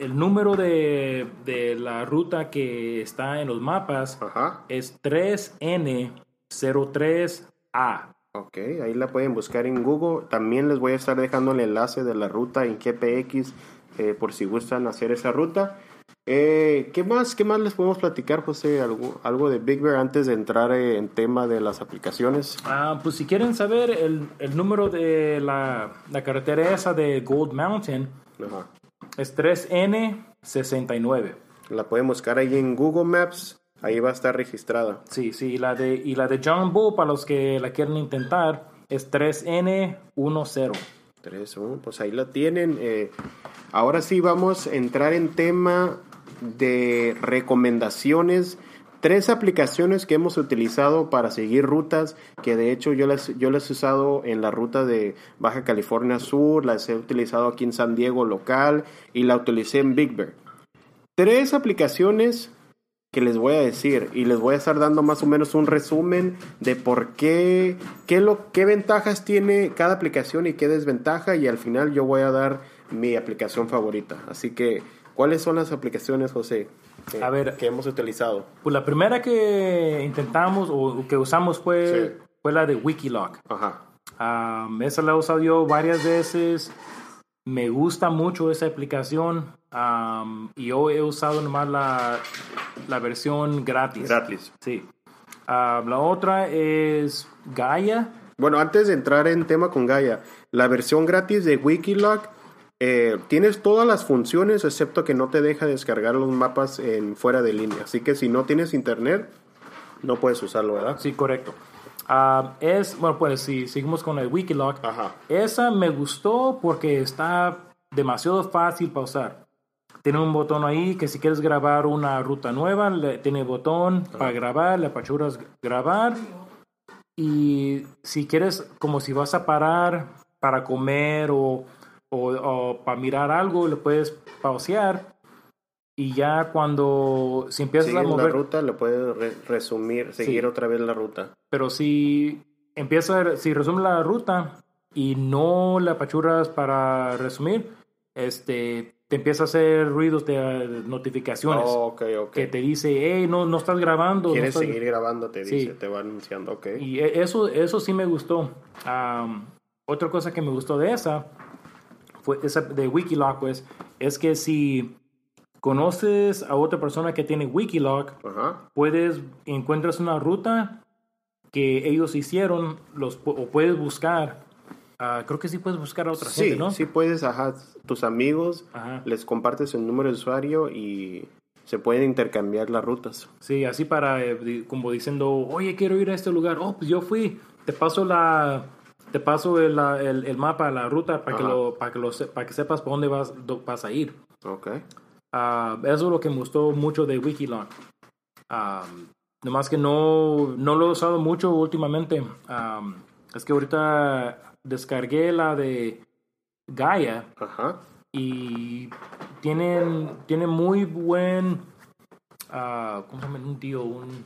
el número de, de la ruta que está en los mapas Ajá, es 3N03A. ok, ahí la pueden buscar en Google. También les voy a estar dejando el enlace de la ruta en GPX eh, por si gustan hacer esa ruta. Eh, ¿qué, más, ¿Qué más les podemos platicar, José? ¿Algo, algo de Big Bear antes de entrar eh, en tema de las aplicaciones? Ah, pues si quieren saber el, el número de la, la carretera esa de Gold Mountain, Ajá. Es 3N69. La pueden buscar ahí en Google Maps. Ahí va a estar registrada. Sí, sí, y la de, y la de John Bull, para los que la quieren intentar, es 3N10. Tres, oh, pues ahí la tienen. Eh, ahora sí vamos a entrar en tema de recomendaciones tres aplicaciones que hemos utilizado para seguir rutas, que de hecho yo las, yo las he usado en la ruta de Baja California Sur, las he utilizado aquí en San Diego local y la utilicé en Big Bear. Tres aplicaciones que les voy a decir y les voy a estar dando más o menos un resumen de por qué, qué, lo, qué ventajas tiene cada aplicación y qué desventaja y al final yo voy a dar mi aplicación favorita. Así que, ¿cuáles son las aplicaciones, José, que, A ver. que hemos utilizado? Pues la primera que intentamos o que usamos fue, Sí. fue la de Wikiloc. Ajá. Um, esa la he usado yo varias veces. Me gusta mucho esa aplicación. um, y yo he usado nomás la, la versión gratis. Gratis. Sí. Um, la otra es Gaia. Bueno, antes de entrar en tema con Gaia, la versión gratis de Wikiloc eh, tienes todas las funciones excepto que no te deja descargar los mapas en fuera de línea. Así que si no tienes internet, no puedes usarlo, ¿verdad? Sí, correcto. Um, es, bueno, pues si seguimos con el Wikiloc. Ajá. Esa me gustó porque está demasiado fácil para usar. Tiene un botón ahí que si quieres grabar una ruta nueva, le, tiene botón para grabar, le apachuras grabar. Y si quieres, como si vas a parar para comer o, o- o para mirar algo, le puedes pausear. Y ya cuando, si empiezas Sigue a la mover, ruta, le puedes re- resumir, seguir Sí. otra vez la ruta. pero si empieza, si resume la ruta y no la apachuras para resumir, este, te empieza a hacer ruidos de notificaciones Oh, ok, ok. que te dice, hey, no, no estás grabando. no Quieres estás-". seguir grabando, te Sí. dice, te va anunciando, ok. Y e- eso, eso sí me gustó. Am, otra cosa que me gustó de esa, fue esa de Wikiloc, pues, es que si conoces a otra persona que tiene Wikiloc, Ajá. puedes encuentras una ruta que ellos hicieron los o puedes buscar ah, creo que sí puedes buscar a otra Sí, gente no sí puedes, ajá, tus amigos, Ajá. les compartes el número de usuario y se pueden intercambiar las rutas. sí así para eh, como diciendo oye quiero ir a este lugar oh pues yo fui te paso la te paso el, el, el mapa la ruta para que lo para que lo para que sepas por dónde vas do- vas a ir Ok. Ah, eso es lo que me gustó mucho de Wikiloc. Ah, nomás que no, no lo he usado mucho últimamente. Ah, es que ahorita descargué la de Gaia Ajá. y tienen, tienen muy buen... ah, ¿Cómo se llama? Un tío, un...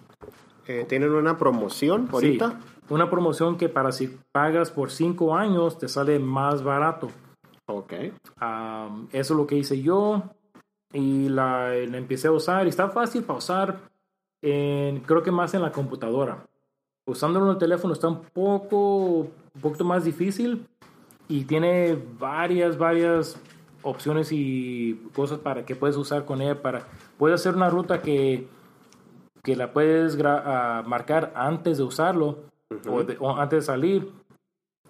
Eh, ¿Tienen una promoción ahorita? Sí, una promoción que para si pagas por cinco años te sale más barato. Ok. Um, eso es lo que hice yo y la, la empecé a usar y está fácil para usar en, creo que más en la computadora usándolo en el teléfono está un poco un poquito más difícil y tiene varias varias opciones y cosas para que puedes usar con ella para puedes hacer una ruta que que la puedes ah, marcar antes de usarlo o, de- o antes de salir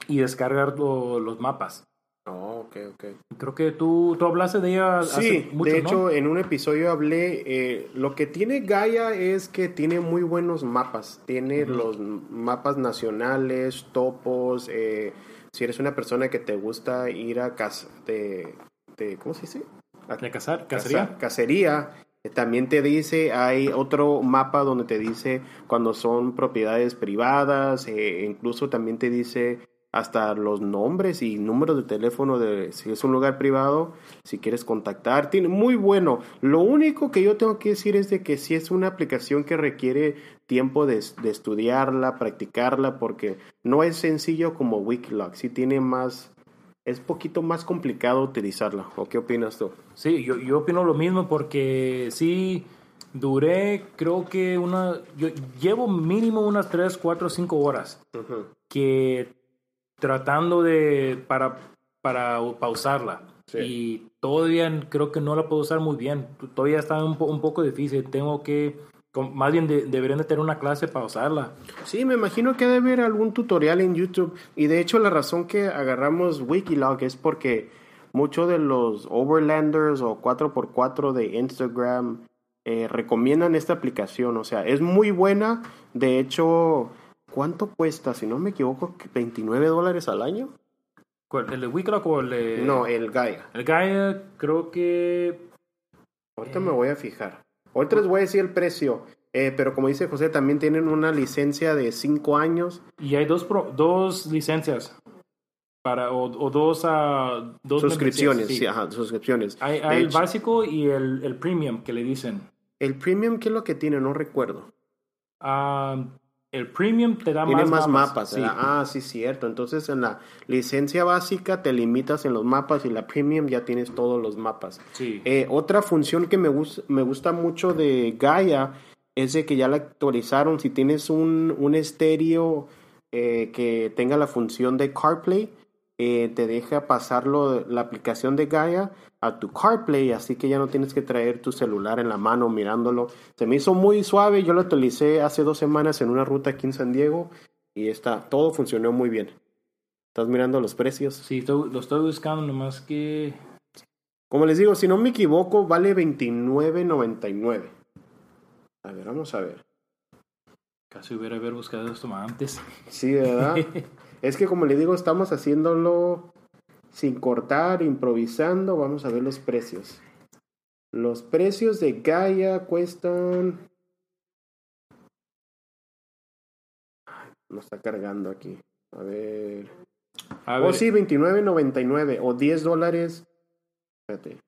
y descargar lo- los mapas Oh, ok, ok. Creo que tú, tú hablaste de ella hace Sí, mucho, de ¿no? hecho en un episodio hablé, eh, lo que tiene Gaia es que tiene muy buenos mapas, tiene los mapas nacionales, topos, eh, si eres una persona que te gusta ir a casa de, de ¿cómo se dice? A de cazar, caza- cacería. También te dice, hay otro mapa donde te dice cuando son propiedades privadas, eh, incluso también te dice hasta los nombres y números de teléfono de si es un lugar privado, si quieres contactar, tiene muy bueno. Lo único que yo tengo que decir es de que si es una aplicación que requiere tiempo de, de estudiarla, practicarla, porque no es sencillo como Wikiloc, sí tiene más, es poquito más complicado utilizarla. ¿O qué opinas tú? Sí, yo, yo opino lo mismo porque sí, duré, creo que una, yo llevo mínimo unas 3, 4, 5 horas que tratando de, para, para pausarla. Sí. Y todavía creo que no la puedo usar muy bien. Todavía está un, po- un poco difícil. Tengo que, más bien de- deberían de tener una clase para usarla. Sí, me imagino que debe haber algún tutorial en YouTube. Y de hecho la razón que agarramos Wikiloc es porque muchos de los overlanders o 4x4 de Instagram eh, recomiendan esta aplicación. O sea, es muy buena. De hecho, ¿cuánto cuesta? Si no me equivoco, 29 dólares al año. ¿Cuál, ¿El de Wikiloc o el de...? No, el Gaia. El Gaia creo que... Ahorita me voy a fijar. Ahorita les voy a decir el precio. Eh, pero como dice José, también tienen una licencia de cinco años. Y hay dos, pro- dos licencias para, o, o dos, ah, dos Suscripciones, sí, ajá, suscripciones. Hay, el hecho, básico y el, el premium que le dicen. el premium, ¿qué es lo que tiene? No recuerdo. Ah, el premium te da Tiene más, más mapas. sí. Ah, sí, cierto. Entonces en la licencia básica te limitas en los mapas y la premium ya tienes todos los mapas. Sí. Eh, otra función que me, gus- me gusta mucho de Gaia es de que ya la actualizaron. Si tienes un, un estéreo eh, que tenga la función de CarPlay, eh, te deja pasarlo la aplicación de Gaia a tu CarPlay, así que ya no tienes que traer tu celular en la mano mirándolo. Se me hizo muy suave, yo lo actualicé hace dos semanas en una ruta aquí en San Diego y está, todo funcionó muy bien. ¿Estás mirando los precios? Sí, lo estoy buscando, nomás que... Como les digo, si no me equivoco, vale $29.99. A ver, vamos a ver. Casi hubiera haber buscado esto más antes. Sí, ¿verdad? (laughs) es que como les digo, estamos haciéndolo sin cortar, improvisando. Vamos a ver los precios. Los precios de Gaia cuestan... No está cargando aquí. A ver. A Oh, ver, sí, $29.99 o 10 dólares. Espérate.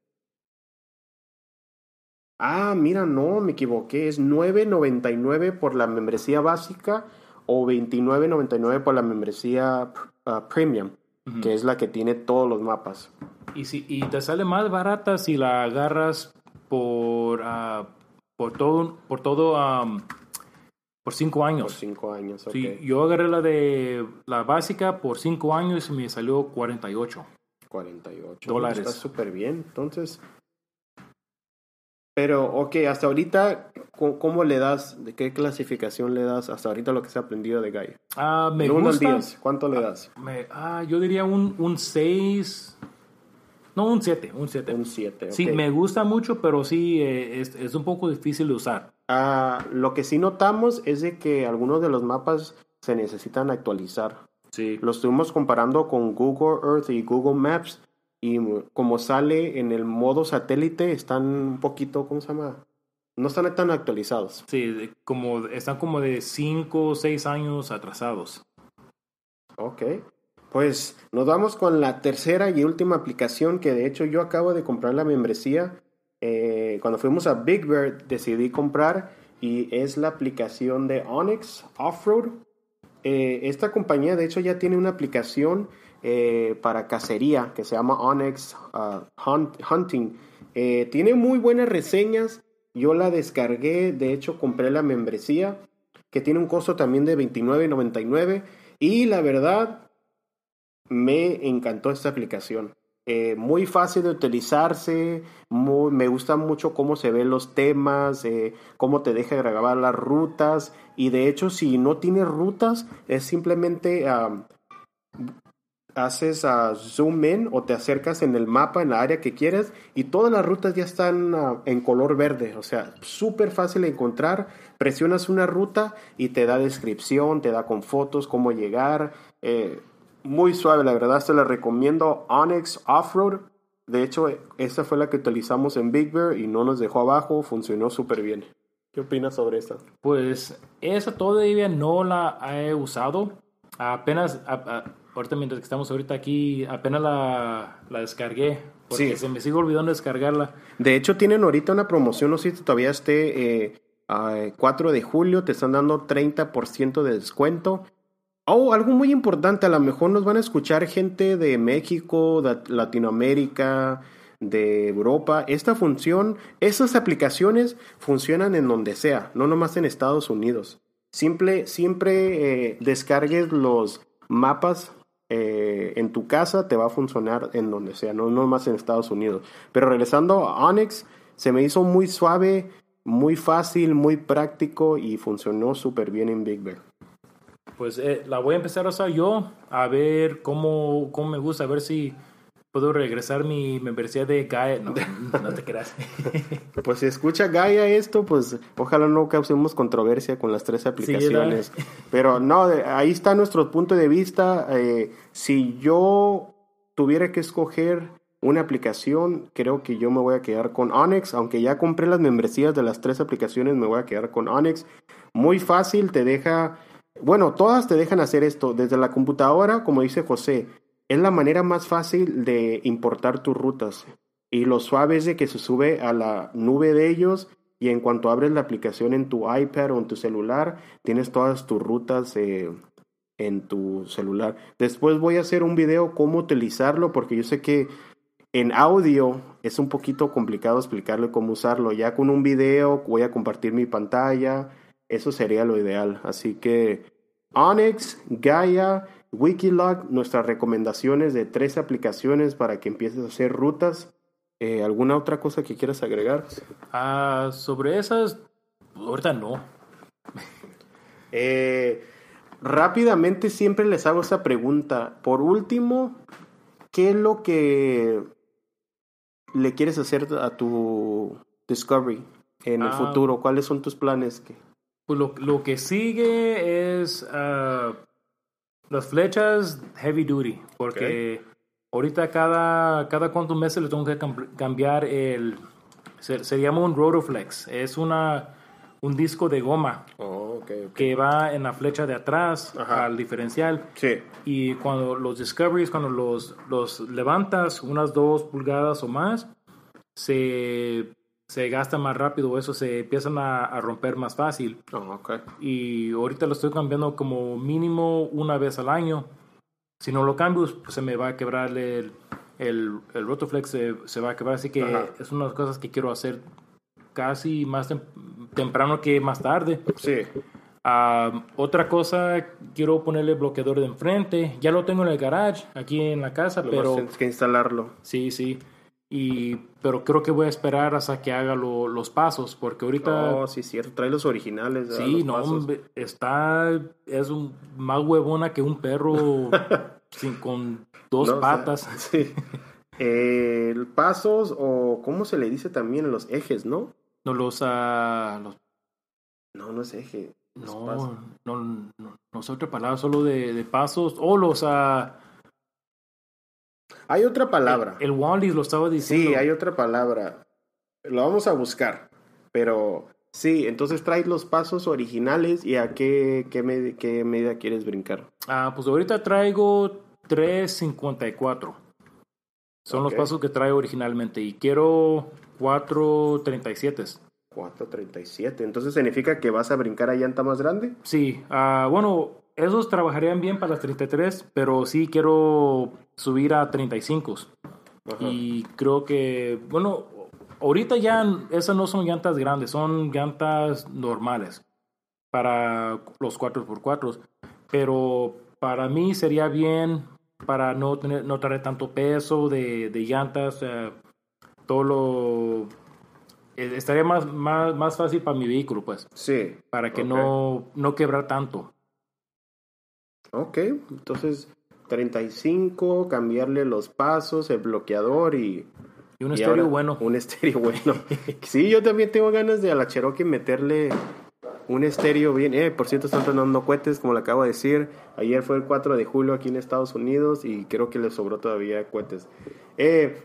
Ah, mira, no, me equivoqué. Es $9.99 por la membresía básica o $29.99 por la membresía ah, premium, que es la que tiene todos los mapas. y, si, y te sale más barata si la agarras por, ah, por todo, por todo, por cinco Por años. 5 años, ok. Sí, yo agarré la de la básica por cinco años y me salió 48. 48 Dólares. Está súper bien, entonces. Pero, ok, hasta ahorita, ¿cómo, cómo le das? ¿De qué clasificación le das hasta ahorita lo que se ha aprendido de Gaia? Ah, me al gusta. 10, ¿cuánto le das? me- ah, yo diría un, un 6. No, un 7, un 7. Un 7. Sí, me gusta mucho, pero sí eh, es, es un poco difícil de usar. Ah, lo que sí notamos es de que algunos de los mapas se necesitan actualizar. Sí. Lo estuvimos comparando con Google Earth y Google Maps y como sale en el modo satélite están un poquito, ¿cómo se llama? No están tan actualizados. Sí, como, están como de 5 o 6 años atrasados. Ok. Pues nos vamos con la tercera y última aplicación que de hecho yo acabo de comprar la membresía. Eh, cuando fuimos a Big Bear decidí comprar y es la aplicación de Onyx Offroad. Eh, esta compañía de hecho ya tiene una aplicación eh, para cacería que se llama Onyx uh, Hunt- Hunting. Eh, tiene muy buenas reseñas. Yo la descargué, de hecho compré la membresía que tiene un costo también de $29.99 y la verdad me encantó esta aplicación. Eh, muy fácil de utilizarse, me gusta mucho cómo se ven los temas, eh, cómo te deja grabar las rutas y de hecho si no tienes rutas es simplemente haces a zoom in o te acercas en el mapa en la área que quieres y todas las rutas ya están ah, en color verde, o sea, súper fácil de encontrar. Presionas una ruta y te da descripción, te da con fotos cómo llegar. eh, muy suave, la verdad, te la recomiendo. Onyx Offroad. De hecho, esta fue la que utilizamos en Big Bear y no nos dejó abajo, funcionó súper bien. ¿Qué opinas sobre esta? Pues esa todavía no la he usado. Apenas, ahorita mientras que estamos ahorita aquí, apenas la, la descargué. Porque Sí. se me sigue olvidando descargarla. De hecho, tienen ahorita una promoción, no sé si todavía esté eh, a 4 de julio, te están dando 30% de descuento. Oh, algo muy importante, a lo mejor nos van a escuchar gente de México, de Latinoamérica, de Europa. Esta función, esas aplicaciones funcionan en donde sea, no nomás en Estados Unidos. Simple, siempre eh, descargues los mapas eh, en tu casa, te va a funcionar en donde sea, no nomás en Estados Unidos. Pero regresando a Onyx, se me hizo muy suave, muy fácil, muy práctico y funcionó súper bien en Big Bear. Pues eh, la voy a empezar a usar yo, a ver cómo, cómo me gusta, a ver si puedo regresar mi membresía de Gaia. No, (laughs) no te creas. Pues si escucha Gaia esto, pues ojalá no causemos controversia con las tres aplicaciones. (laughs) Pero no, ahí está nuestro punto de vista. Eh, si yo tuviera que escoger una aplicación, creo que yo me voy a quedar con Onyx, aunque ya compré las membresías de las tres aplicaciones, me voy a quedar con Onyx. Muy fácil, te deja, bueno, todas te dejan hacer esto desde la computadora, como dice José, es la manera más fácil de importar tus rutas. Y lo suave es de que se sube a la nube de ellos y en cuanto abres la aplicación en tu iPad o en tu celular, tienes todas tus rutas eh, en tu celular. Después voy a hacer un video cómo utilizarlo porque yo sé que en audio es un poquito complicado explicarle cómo usarlo. Ya con un video voy a compartir mi pantalla. Eso sería lo ideal. Así que Onyx, Gaia, Wikilog, nuestras recomendaciones de tres aplicaciones para que empieces a hacer rutas. Eh, ¿Alguna otra cosa que quieras agregar? Ah, sobre esas, ahorita no. (laughs) eh, rápidamente siempre les hago esa pregunta. Por último, ¿qué es lo que le quieres hacer a tu Discovery en el Ah. futuro? ¿Cuáles son tus planes? que Pues lo, lo que sigue es ah, las flechas heavy duty, porque ahorita cada, cada cuantos meses le tengo que cam- cambiar el... Se, se llama un Rotoflex, es una, un disco de goma Oh, ok, ok. que va en la flecha de atrás Ajá. al diferencial. Sí. Y cuando los Discoveries, cuando los, los levantas unas dos pulgadas o más, se, se gasta más rápido, eso se empiezan a, a romper más fácil. Oh, ok. Y ahorita lo estoy cambiando como mínimo una vez al año. Si no lo cambio, pues se me va a quebrar el, el, el Rotoflex, se, se va a quebrar. Así que Ajá. es una de las cosas que quiero hacer casi más tem- temprano que más tarde. Sí. Ah, otra cosa, quiero ponerle bloqueador de enfrente. Ya lo tengo en el garage, aquí en la casa, Pero pero tienes que instalarlo. sí, sí. Y, pero creo que voy a esperar hasta que haga lo- los pasos, porque ahorita Oh, sí, cierto. Trae los originales. ¿verdad? sí, Los no, pasos. está es un, más huevona que un perro (laughs) sin, con dos No, o sea, patas. (laughs) sí. Eh, pasos o cómo se le dice también los ejes, ¿no? No los, ah, los No, no es eje. es no, no, no, no sé otra palabra, solo de, de pasos. O los ah, Hay otra palabra. el Wally lo estaba diciendo. Sí, hay otra palabra. Lo vamos a buscar. Pero sí, entonces trae los pasos originales y a qué, qué, med- qué medida quieres brincar. Ah, pues ahorita traigo 354. Son los pasos que traigo originalmente y quiero 437. 437. Entonces significa que vas a brincar a llanta más grande. Sí, ah, bueno, esos trabajarían bien para las 33, pero sí quiero subir a 35. Ajá. Y creo que, bueno, ahorita ya esas no son llantas grandes, son llantas normales para los 4x4. Pero para mí sería bien para no tener no traer tanto peso de, de llantas, eh, todo lo... eh, Estaría más, más, más fácil para mi vehículo, pues, Sí. para que no, no quebrar tanto. Ok, entonces 35, cambiarle los pasos, el bloqueador y... Y un y estéreo ahora bueno. Un estéreo bueno. (laughs) sí, yo también tengo ganas de a la Cherokee meterle un estéreo bien. Eh, por cierto, están tronando cohetes, como le acabo de decir. Ayer fue el 4 de julio aquí en Estados Unidos y creo que le sobró todavía cohetes. Eh,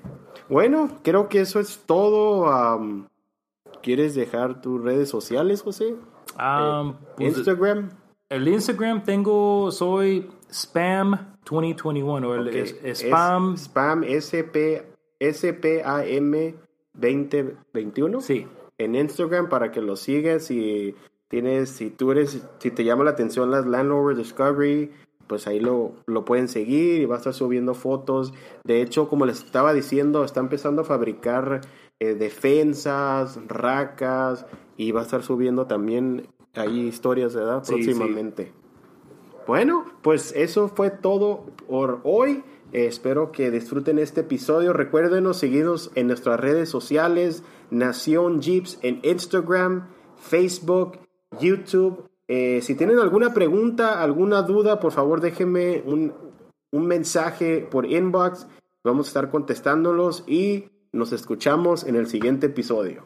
bueno, creo que eso es todo. ¿Quieres dejar tus redes sociales, José? Pues, Instagram. el Instagram tengo, soy Spam 2021, o el Ok, es- es Spam, spam SP, SPAM 2021. sí. en Instagram para que lo sigas si tienes si tú eres si te llama la atención las Land Rover Discovery pues ahí lo, lo pueden seguir y va a estar subiendo fotos de hecho como les estaba diciendo está empezando a fabricar eh, defensas racas y va a estar subiendo también ahí historias ¿verdad? Sí, próximamente bueno, pues eso fue todo por hoy. Espero que disfruten este episodio. Recuérdenos seguirnos en nuestras redes sociales, Nación Jeeps en Instagram, Facebook, YouTube. Eh, si tienen alguna pregunta, alguna duda, por favor déjenme un, un mensaje por inbox. Vamos a estar contestándolos y nos escuchamos en el siguiente episodio.